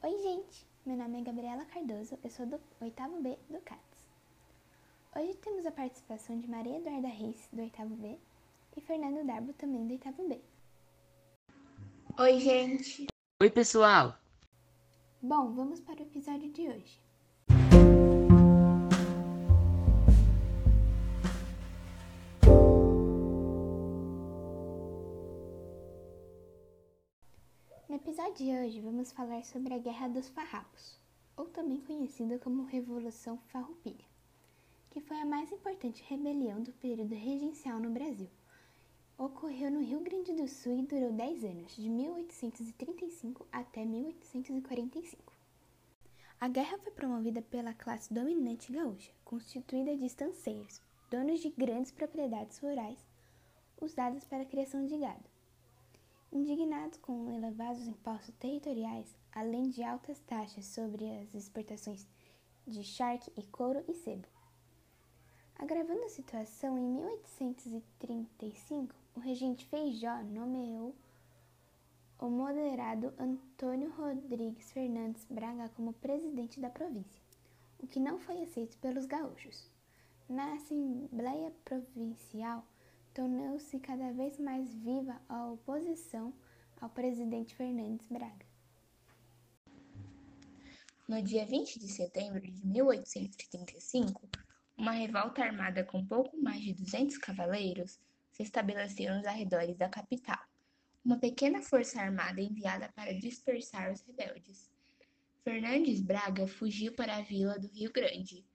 Oi, gente! Meu nome é Gabriela Cardoso, eu sou do oitavo B do CATS. Hoje temos a participação de Maria Eduarda Reis, do oitavo B, e Fernando Darbo, também do oitavo B. Oi, gente! Oi, pessoal! Bom, vamos para o episódio de hoje. No episódio de hoje vamos falar sobre a Guerra dos Farrapos, ou também conhecida como Revolução Farroupilha, que foi a mais importante rebelião do período regencial no Brasil. Ocorreu no Rio Grande do Sul e durou 10 anos, de 1835 até 1845. A guerra foi promovida pela classe dominante gaúcha, constituída de estanceiros, donos de grandes propriedades rurais, usadas para a criação de gado. Indignados com elevados impostos territoriais, além de altas taxas sobre as exportações de charque e couro e sebo. Agravando a situação, em 1835, o regente Feijó nomeou o moderado Antônio Rodrigues Fernandes Braga como presidente da província, o que não foi aceito pelos gaúchos. Na Assembleia Provincial, tornou-se cada vez mais viva a oposição ao presidente Fernandes Braga. No dia 20 de setembro de 1835, uma revolta armada com pouco mais de 200 cavaleiros se estabeleceu nos arredores da capital. Uma pequena força armada enviada para dispersar os rebeldes. Fernandes Braga fugiu para a vila do Rio Grande,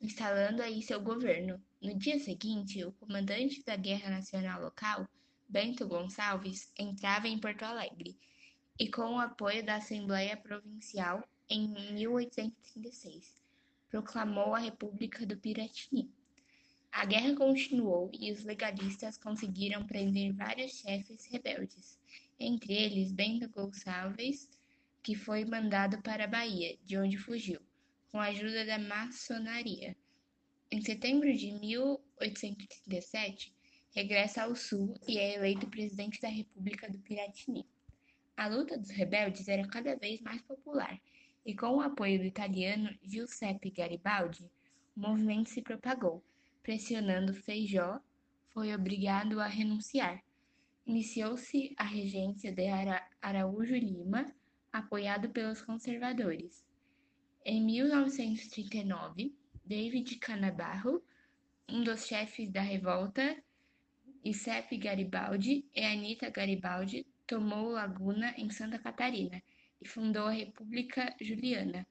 instalando aí seu governo. No dia seguinte, o comandante da Guerra Nacional local, Bento Gonçalves, entrava em Porto Alegre e, com o apoio da Assembleia Provincial, em 1836, proclamou a República do Piratini. A guerra continuou e os legalistas conseguiram prender vários chefes rebeldes, entre eles Bento Gonçalves, que foi mandado para a Bahia, de onde fugiu com a ajuda da maçonaria. Em setembro de 1837, regressa ao Sul e é eleito presidente da República do Piratini. A luta dos rebeldes era cada vez mais popular, e com o apoio do italiano Giuseppe Garibaldi, o movimento se propagou. Pressionando Feijó, foi obrigado a renunciar. Iniciou-se a regência de Araújo Lima, apoiado pelos conservadores. Em 1939, David Canabarro, um dos chefes da revolta, Giuseppe Garibaldi e Anita Garibaldi, tomou Laguna, em Santa Catarina, e fundou a República Juliana.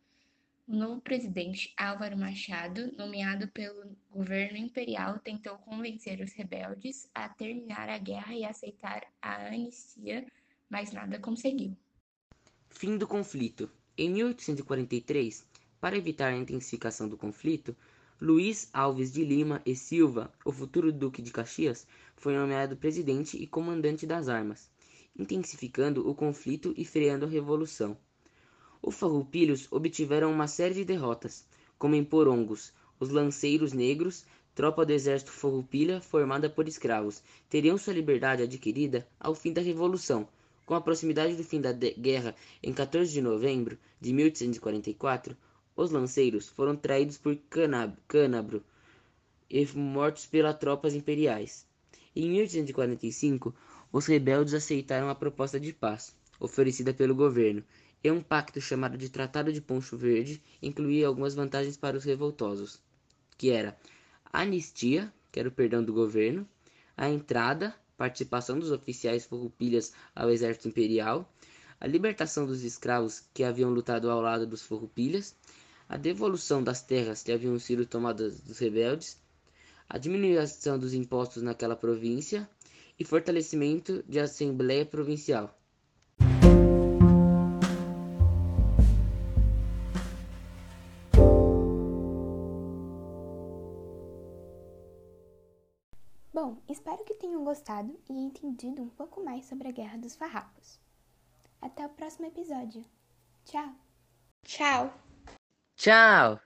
O novo presidente, Álvaro Machado, nomeado pelo governo imperial, tentou convencer os rebeldes a terminar a guerra e aceitar a anistia, mas nada conseguiu. Fim do conflito. Em 1843, para evitar a intensificação do conflito, Luiz Alves de Lima e Silva, o futuro Duque de Caxias, foi nomeado presidente e comandante das armas, intensificando o conflito e freando a revolução. Os farroupilhos obtiveram uma série de derrotas, como em Porongos, os lanceiros negros, tropa do exército farroupilha formada por escravos, teriam sua liberdade adquirida ao fim da revolução, com a proximidade do fim da guerra em 14 de novembro de 1844, os lanceiros foram traídos por Cânabro e mortos pelas tropas imperiais. Em 1845, os rebeldes aceitaram a proposta de paz oferecida pelo governo, e um pacto chamado de Tratado de Poncho Verde incluía algumas vantagens para os revoltosos, que era a anistia, que era o perdão do governo, a entrada participação dos oficiais farroupilhas ao exército imperial, a libertação dos escravos que haviam lutado ao lado dos farroupilhas, a devolução das terras que haviam sido tomadas dos rebeldes, a diminuição dos impostos naquela província e fortalecimento de Assembleia Provincial. Bom, espero que tenham gostado e entendido um pouco mais sobre a Guerra dos Farrapos. Até o próximo episódio. Tchau! Tchau! Tchau!